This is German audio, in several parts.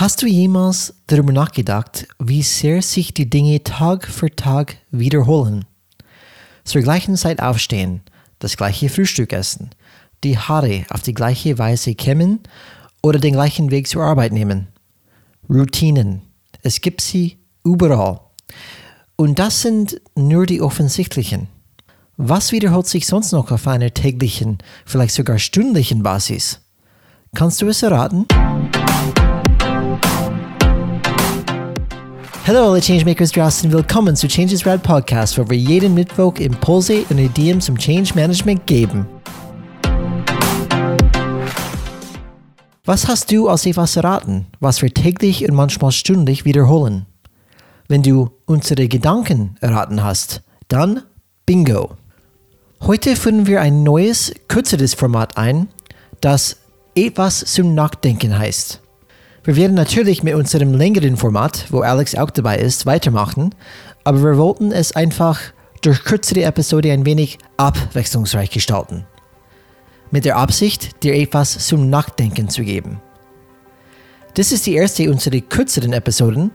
Hast du jemals darüber nachgedacht, wie sehr sich die Dinge Tag für Tag wiederholen? Zur gleichen Zeit aufstehen, das gleiche Frühstück essen, die Haare auf die gleiche Weise kämmen oder den gleichen Weg zur Arbeit nehmen. Routinen. Es gibt sie überall. Und das sind nur die offensichtlichen. Was wiederholt sich sonst noch auf einer täglichen, vielleicht sogar stündlichen Basis? Kannst du es erraten? Hallo alle Changemakers draußen, willkommen zu Changes Rad Podcast, wo wir jeden Mittwoch Impulse und Ideen zum Change Management geben. Was hast du als etwas erraten, was wir täglich und manchmal stündlich wiederholen? Wenn du unsere Gedanken erraten hast, dann Bingo! Heute führen wir ein neues, kürzeres Format ein, das etwas zum Nachdenken heißt. Wir werden natürlich mit unserem längeren Format, wo Alex auch dabei ist, weitermachen, aber wir wollten es einfach durch kürzere Episode ein wenig abwechslungsreich gestalten. Mit der Absicht, dir etwas zum Nachdenken zu geben. Das ist die erste unserer kürzeren Episoden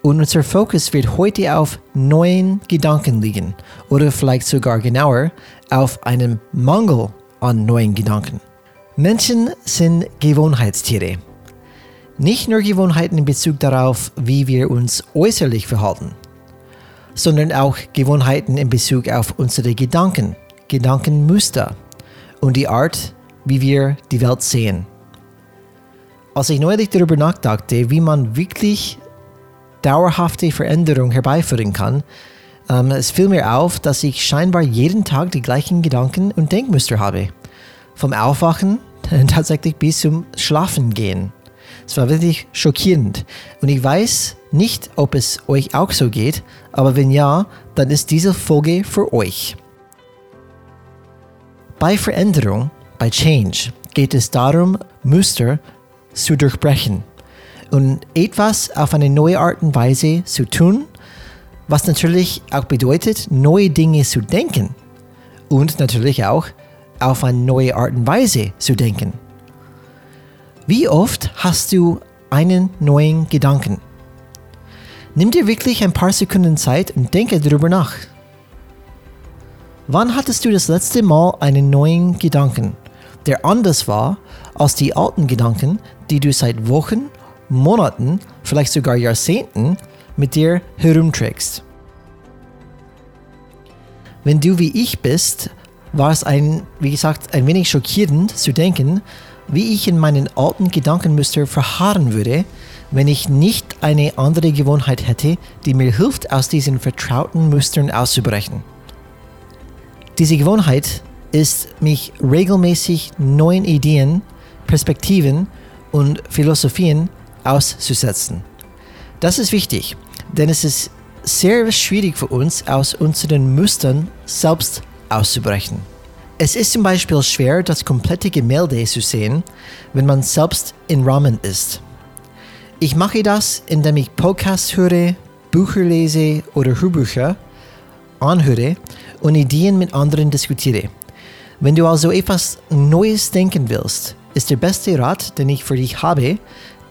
und unser Fokus wird heute auf neuen Gedanken liegen oder vielleicht sogar genauer auf einem Mangel an neuen Gedanken. Menschen sind Gewohnheitstiere. Nicht nur Gewohnheiten in Bezug darauf, wie wir uns äußerlich verhalten, sondern auch Gewohnheiten in Bezug auf unsere Gedanken, Gedankenmuster und die Art, wie wir die Welt sehen. Als ich neulich darüber nachdachte, wie man wirklich dauerhafte Veränderung herbeiführen kann, ähm, es fiel mir auf, dass ich scheinbar jeden Tag die gleichen Gedanken und Denkmuster habe. Vom Aufwachen tatsächlich bis zum Schlafengehen. Es war wirklich schockierend. Und ich weiß nicht, ob es euch auch so geht, aber wenn ja, dann ist diese Folge für euch. Bei Veränderung, bei Change, geht es darum, Muster zu durchbrechen und etwas auf eine neue Art und Weise zu tun, was natürlich auch bedeutet, neue Dinge zu denken und natürlich auch auf eine neue Art und Weise zu denken. Wie oft hast du einen neuen Gedanken? Nimm dir wirklich ein paar Sekunden Zeit und denke darüber nach. Wann hattest du das letzte Mal einen neuen Gedanken, der anders war als die alten Gedanken, die du seit Wochen, Monaten, vielleicht sogar Jahrzehnten mit dir herumträgst? Wenn du wie ich bist, war es ein, wie gesagt, ein wenig schockierend zu denken, wie ich in meinen alten Gedankenmuster verharren würde, wenn ich nicht eine andere Gewohnheit hätte, die mir hilft, aus diesen vertrauten Mustern auszubrechen. Diese Gewohnheit ist, mich regelmäßig neuen Ideen, Perspektiven und Philosophien auszusetzen. Das ist wichtig, denn es ist sehr schwierig für uns, aus unseren Mustern selbst auszubrechen. Es ist zum Beispiel schwer, das komplette Gemälde zu sehen, wenn man selbst in Rahmen ist. Ich mache das, indem ich Podcasts höre, Bücher lese oder Hörbücher anhöre und Ideen mit anderen diskutiere. Wenn du also etwas Neues denken willst, ist der beste Rat, den ich für dich habe,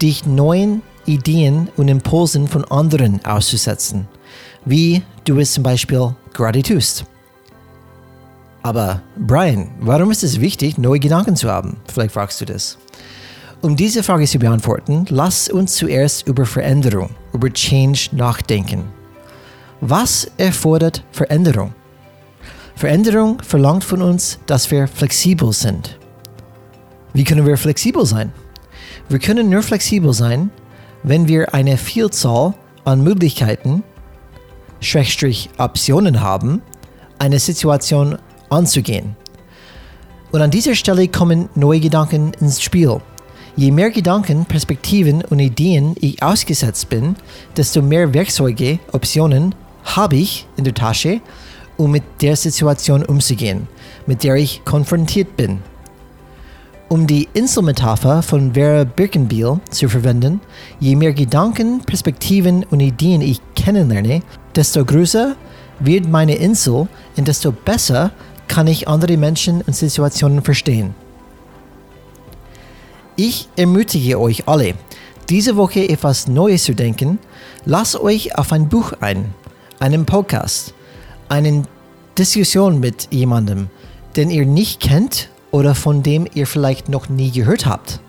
dich neuen Ideen und Impulsen von anderen auszusetzen, wie du es zum Beispiel gerade tust. Aber Brian, warum ist es wichtig, neue Gedanken zu haben? Vielleicht fragst du das. Um diese Frage zu beantworten, lass uns zuerst über Veränderung, über Change nachdenken. Was erfordert Veränderung? Veränderung verlangt von uns, dass wir flexibel sind. Wie können wir flexibel sein? Wir können nur flexibel sein, wenn wir eine Vielzahl an Möglichkeiten, Schrägstrich Optionen haben, eine Situation anzugehen. Und an dieser Stelle kommen neue Gedanken ins Spiel. Je mehr Gedanken, Perspektiven und Ideen ich ausgesetzt bin, desto mehr Werkzeuge, Optionen habe ich in der Tasche, um mit der Situation umzugehen, mit der ich konfrontiert bin. Um die Inselmetapher von Vera Birkenbiel zu verwenden, je mehr Gedanken, Perspektiven und Ideen ich kennenlerne, desto größer wird meine Insel und desto besser kann ich andere Menschen und Situationen verstehen. Ich ermutige euch alle, diese Woche etwas Neues zu denken, lasst euch auf ein Buch ein, einen Podcast, eine Diskussion mit jemandem, den ihr nicht kennt oder von dem ihr vielleicht noch nie gehört habt.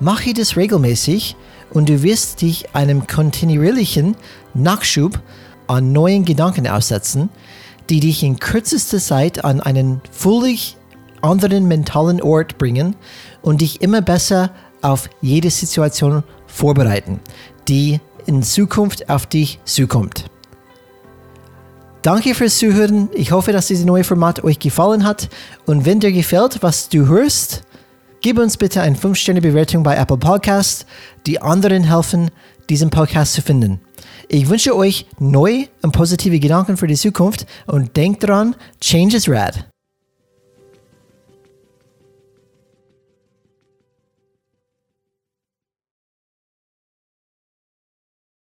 Mache das regelmäßig und du wirst dich einem kontinuierlichen Nachschub an neuen Gedanken aussetzen, die dich in kürzester Zeit an einen völlig anderen mentalen Ort bringen und dich immer besser auf jede Situation vorbereiten, die in Zukunft auf dich zukommt. Danke fürs Zuhören. Ich hoffe, dass dieses neue Format euch gefallen hat. Und wenn dir gefällt, was du hörst, gib uns bitte eine 5-Sterne-Bewertung bei Apple Podcast. Die anderen helfen, diesen Podcast zu finden. Ich wünsche euch neue und positive Gedanken für die Zukunft und denkt dran, Change is rad.